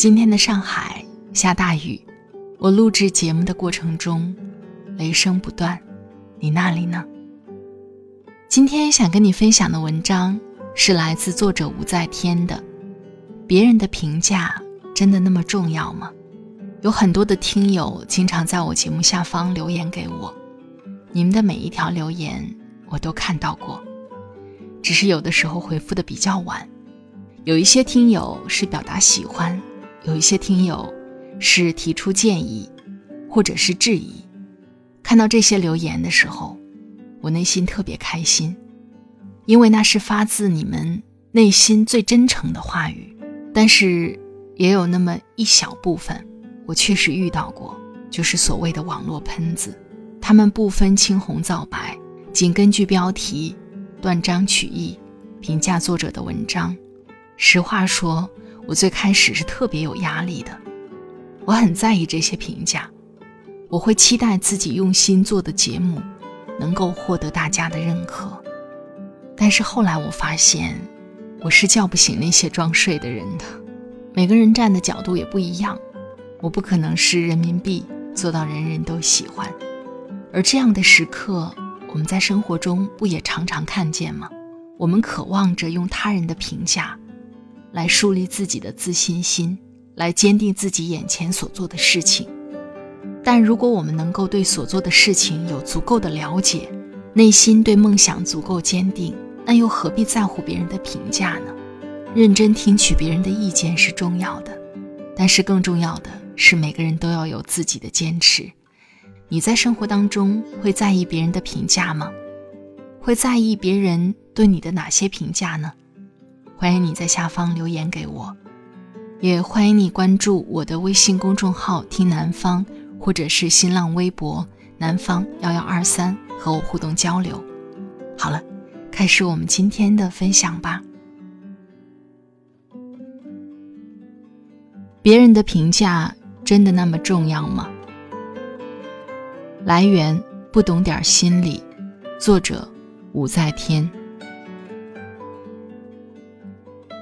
今天的上海下大雨，我录制节目的过程中，雷声不断。你那里呢？今天想跟你分享的文章是来自作者吴在天的。别人的评价真的那么重要吗？有很多的听友经常在我节目下方留言给我，你们的每一条留言我都看到过，只是有的时候回复的比较晚。有一些听友是表达喜欢。有一些听友是提出建议，或者是质疑。看到这些留言的时候，我内心特别开心，因为那是发自你们内心最真诚的话语。但是，也有那么一小部分，我确实遇到过，就是所谓的网络喷子，他们不分青红皂白，仅根据标题断章取义评价作者的文章。实话说。我最开始是特别有压力的，我很在意这些评价，我会期待自己用心做的节目能够获得大家的认可。但是后来我发现，我是叫不醒那些装睡的人的。每个人站的角度也不一样，我不可能是人民币做到人人都喜欢。而这样的时刻，我们在生活中不也常常看见吗？我们渴望着用他人的评价。来树立自己的自信心，来坚定自己眼前所做的事情。但如果我们能够对所做的事情有足够的了解，内心对梦想足够坚定，那又何必在乎别人的评价呢？认真听取别人的意见是重要的，但是更重要的是每个人都要有自己的坚持。你在生活当中会在意别人的评价吗？会在意别人对你的哪些评价呢？欢迎你在下方留言给我，也欢迎你关注我的微信公众号“听南方”或者是新浪微博“南方幺幺二三”和我互动交流。好了，开始我们今天的分享吧。别人的评价真的那么重要吗？来源不懂点心理，作者武在天。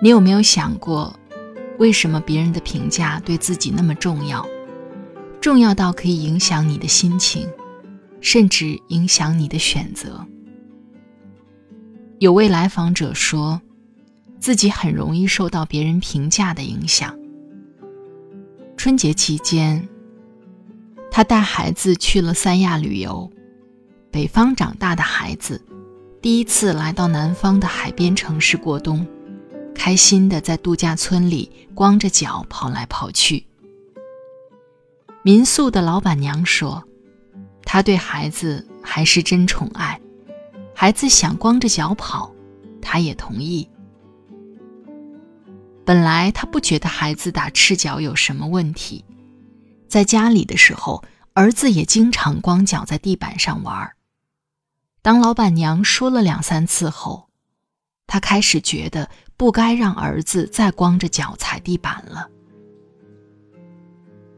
你有没有想过，为什么别人的评价对自己那么重要？重要到可以影响你的心情，甚至影响你的选择。有位来访者说，自己很容易受到别人评价的影响。春节期间，他带孩子去了三亚旅游，北方长大的孩子，第一次来到南方的海边城市过冬。开心的在度假村里光着脚跑来跑去。民宿的老板娘说：“她对孩子还是真宠爱，孩子想光着脚跑，她也同意。本来她不觉得孩子打赤脚有什么问题，在家里的时候，儿子也经常光脚在地板上玩。当老板娘说了两三次后，他开始觉得。”不该让儿子再光着脚踩地板了。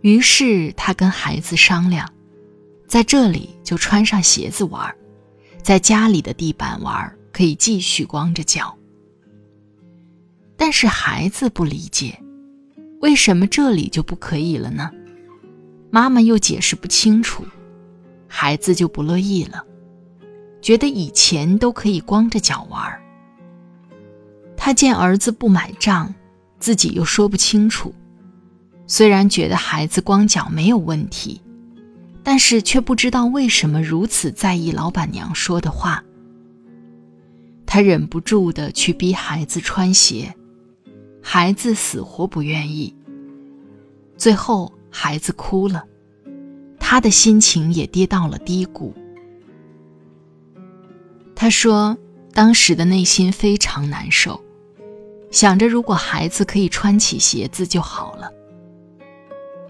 于是他跟孩子商量，在这里就穿上鞋子玩，在家里的地板玩可以继续光着脚。但是孩子不理解，为什么这里就不可以了呢？妈妈又解释不清楚，孩子就不乐意了，觉得以前都可以光着脚玩。他见儿子不买账，自己又说不清楚，虽然觉得孩子光脚没有问题，但是却不知道为什么如此在意老板娘说的话。他忍不住的去逼孩子穿鞋，孩子死活不愿意。最后，孩子哭了，他的心情也跌到了低谷。他说，当时的内心非常难受，想着如果孩子可以穿起鞋子就好了。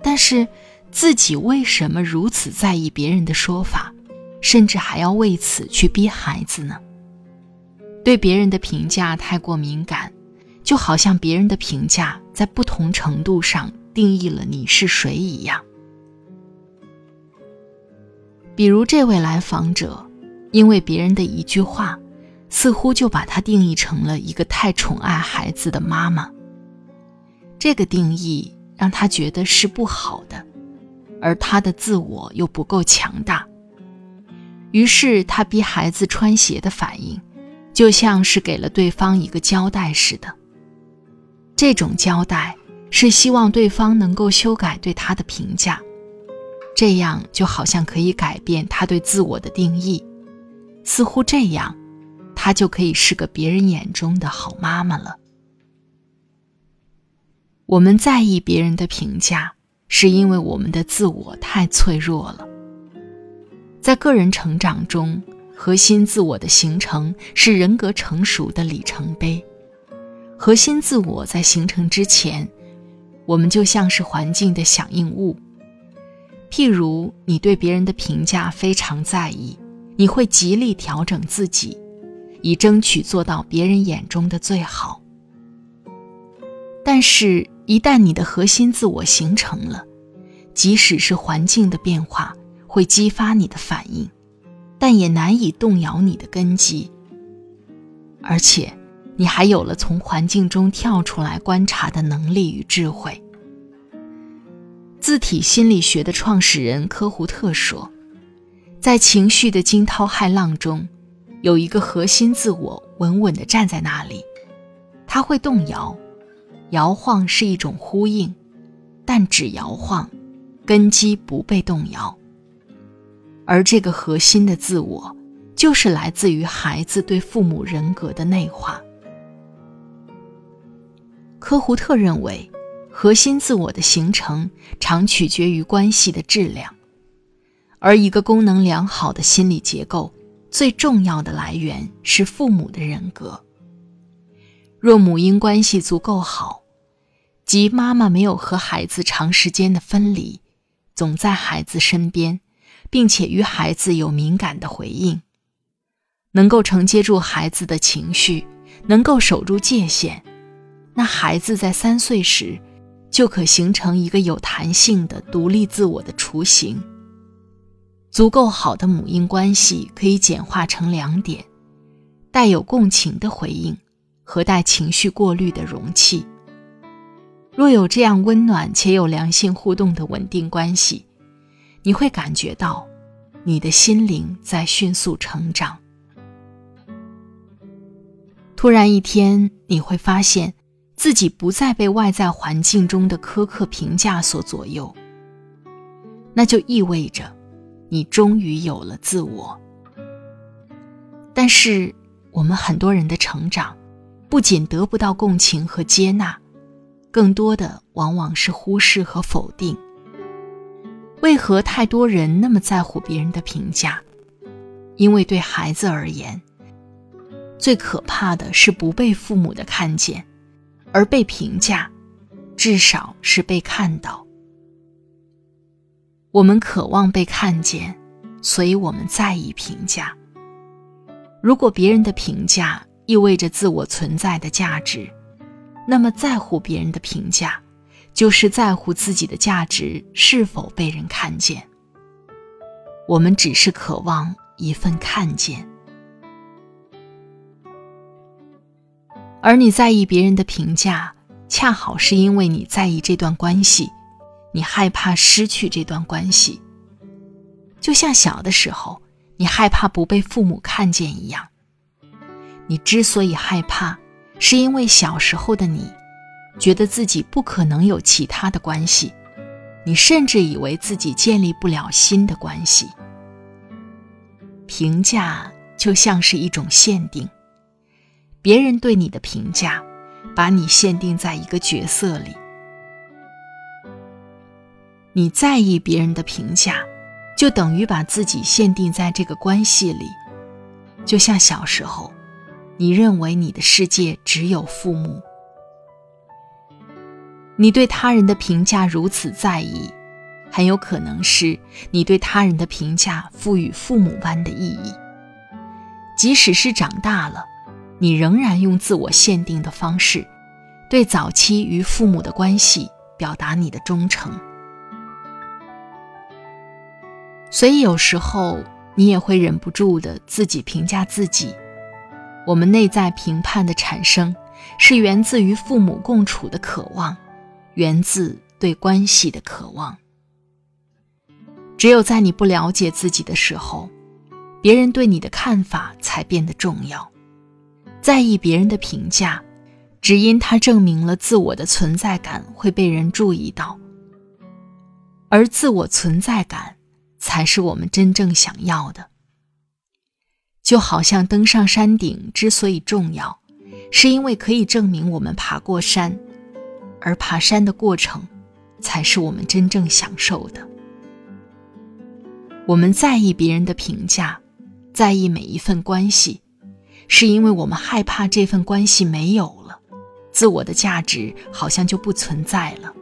但是，自己为什么如此在意别人的说法，甚至还要为此去逼孩子呢？对别人的评价太过敏感，就好像别人的评价在不同程度上定义了你是谁一样。比如这位来访者，因为别人的一句话，似乎就把他定义成了一个太宠爱孩子的妈妈。这个定义让他觉得是不好的，而他的自我又不够强大，于是他逼孩子穿鞋的反应。就像是给了对方一个交代似的。这种交代是希望对方能够修改对他的评价，这样就好像可以改变他对自我的定义，似乎这样，她就可以是个别人眼中的好妈妈了。我们在意别人的评价，是因为我们的自我太脆弱了。在个人成长中。核心自我的形成是人格成熟的里程碑。核心自我在形成之前，我们就像是环境的响应物。譬如，你对别人的评价非常在意，你会极力调整自己，以争取做到别人眼中的最好。但是，一旦你的核心自我形成了，即使是环境的变化会激发你的反应。但也难以动摇你的根基，而且你还有了从环境中跳出来观察的能力与智慧。字体心理学的创始人科胡特说，在情绪的惊涛骇浪中，有一个核心自我稳稳地站在那里，它会动摇，摇晃是一种呼应，但只摇晃，根基不被动摇。而这个核心的自我，就是来自于孩子对父母人格的内化。科胡特认为，核心自我的形成常取决于关系的质量，而一个功能良好的心理结构，最重要的来源是父母的人格。若母婴关系足够好，即妈妈没有和孩子长时间的分离，总在孩子身边。并且与孩子有敏感的回应，能够承接住孩子的情绪，能够守住界限，那孩子在三岁时就可形成一个有弹性的独立自我的雏形。足够好的母婴关系可以简化成两点：带有共情的回应和带情绪过滤的容器。若有这样温暖且有良性互动的稳定关系。你会感觉到，你的心灵在迅速成长。突然一天，你会发现自己不再被外在环境中的苛刻评价所左右。那就意味着，你终于有了自我。但是，我们很多人的成长，不仅得不到共情和接纳，更多的往往是忽视和否定。为何太多人那么在乎别人的评价？因为对孩子而言，最可怕的是不被父母的看见，而被评价，至少是被看到。我们渴望被看见，所以我们在意评价。如果别人的评价意味着自我存在的价值，那么在乎别人的评价。就是在乎自己的价值是否被人看见。我们只是渴望一份看见，而你在意别人的评价，恰好是因为你在意这段关系，你害怕失去这段关系。就像小的时候，你害怕不被父母看见一样。你之所以害怕，是因为小时候的你。觉得自己不可能有其他的关系，你甚至以为自己建立不了新的关系。评价就像是一种限定，别人对你的评价，把你限定在一个角色里。你在意别人的评价，就等于把自己限定在这个关系里。就像小时候，你认为你的世界只有父母，你对他人的评价如此在意，很有可能是你对他人的评价赋予父母般的意义。即使是长大了，你仍然用自我限定的方式，对早期与父母的关系表达你的忠诚。所以有时候你也会忍不住的自己评价自己。我们内在评判的产生，是源自于父母共处的渴望，源自对关系的渴望。只有在你不了解自己的时候，别人对你的看法才变得重要。在意别人的评价，只因它证明了自我的存在感会被人注意到，而自我存在感。才是我们真正想要的。就好像登上山顶之所以重要，是因为可以证明我们爬过山，而爬山的过程，才是我们真正享受的。我们在意别人的评价，在意每一份关系，是因为我们害怕这份关系没有了，自我的价值好像就不存在了。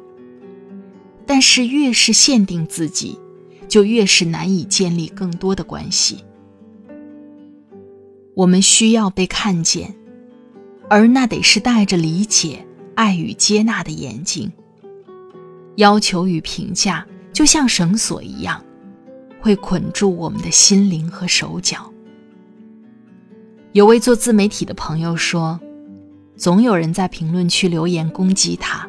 但是越是限定自己。就越是难以建立更多的关系。我们需要被看见，而那得是带着理解、爱与接纳的眼睛。要求与评价就像绳索一样，会捆住我们的心灵和手脚。有位做自媒体的朋友说：“总有人在评论区留言攻击他。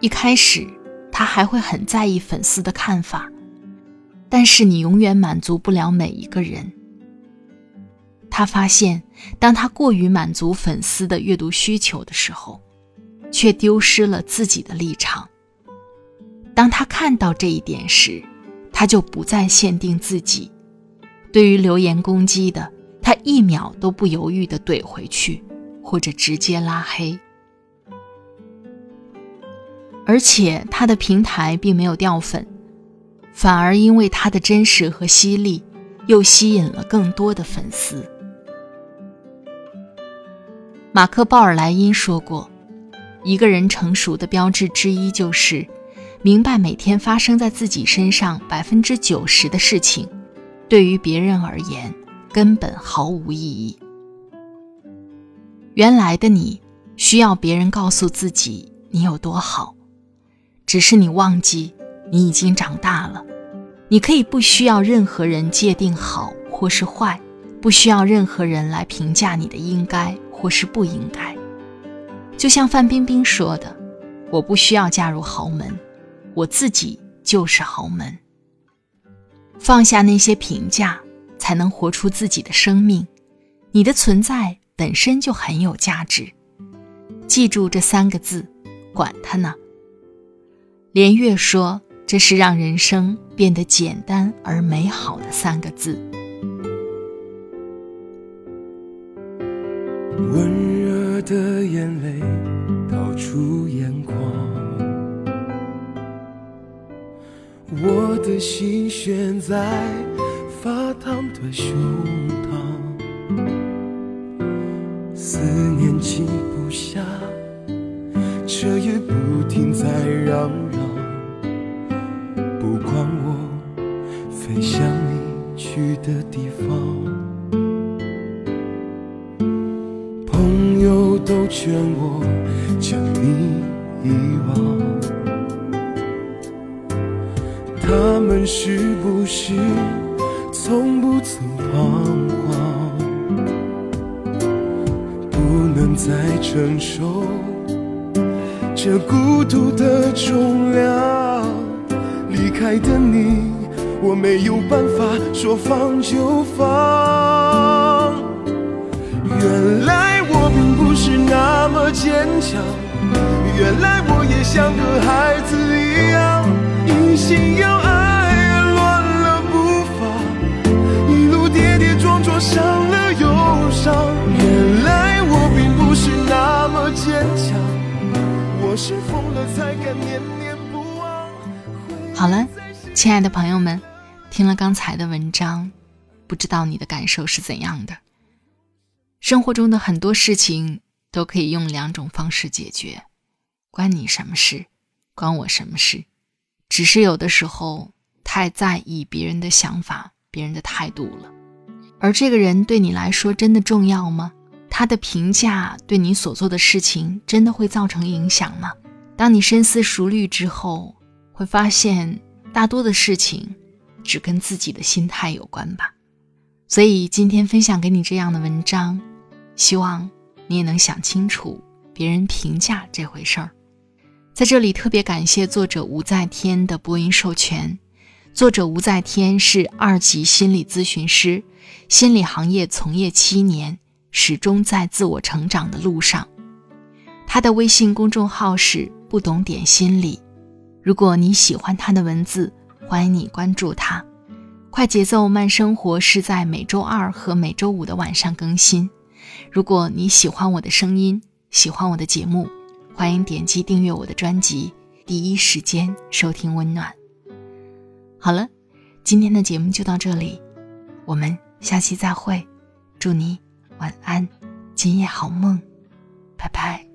一开始，他还会很在意粉丝的看法。”但是你永远满足不了每一个人。他发现，当他过于满足粉丝的阅读需求的时候，却丢失了自己的立场。当他看到这一点时，他就不再限定自己。对于留言攻击的，他一秒都不犹豫地怼回去，或者直接拉黑。而且他的平台并没有掉粉。反而因为他的真实和犀利，又吸引了更多的粉丝。马克·鲍尔莱因说过：“一个人成熟的标志之一，就是明白每天发生在自己身上百分之九十的事情，对于别人而言根本毫无意义。原来的你需要别人告诉自己你有多好，只是你忘记。”你已经长大了，你可以不需要任何人界定好或是坏，不需要任何人来评价你的应该或是不应该。就像范冰冰说的：“我不需要嫁入豪门，我自己就是豪门。”放下那些评价，才能活出自己的生命。你的存在本身就很有价值。记住这三个字，管他呢。连月说。这是让人生变得简单而美好的三个字。温热的眼泪倒出眼眶，我的心悬在发烫的胸膛，思念静不下，彻夜不停在嚷嚷。不管我飞向你去的地方，朋友都劝我将你遗忘，他们是不是从不曾彷徨？不能再承受这孤独的重量。开的你，我没有办法说放就放。原来我并不是那么坚强，原来我也像个孩子一样，一心要爱，乱了步伐，一路跌跌撞撞，伤了又伤。原来我并不是那么坚强，我是疯了才敢念。好了，亲爱的朋友们，听了刚才的文章，不知道你的感受是怎样的？生活中的很多事情都可以用两种方式解决，关你什么事，关我什么事？只是有的时候太在意别人的想法、别人的态度了。而这个人对你来说真的重要吗？他的评价对你所做的事情真的会造成影响吗？当你深思熟虑之后，会发现大多的事情只跟自己的心态有关吧。所以今天分享给你这样的文章，希望你也能想清楚别人评价这回事儿。在这里特别感谢作者吴在天的播音授权。作者吴在天是二级心理咨询师，心理行业从业七年，始终在自我成长的路上。他的微信公众号是“不懂点心理”。如果你喜欢他的文字，欢迎你关注他。快节奏慢生活是在每周二和每周五的晚上更新。如果你喜欢我的声音，喜欢我的节目，欢迎点击订阅我的专辑，第一时间收听温暖。好了，今天的节目就到这里，我们下期再会。祝你晚安，今夜好梦，拜拜。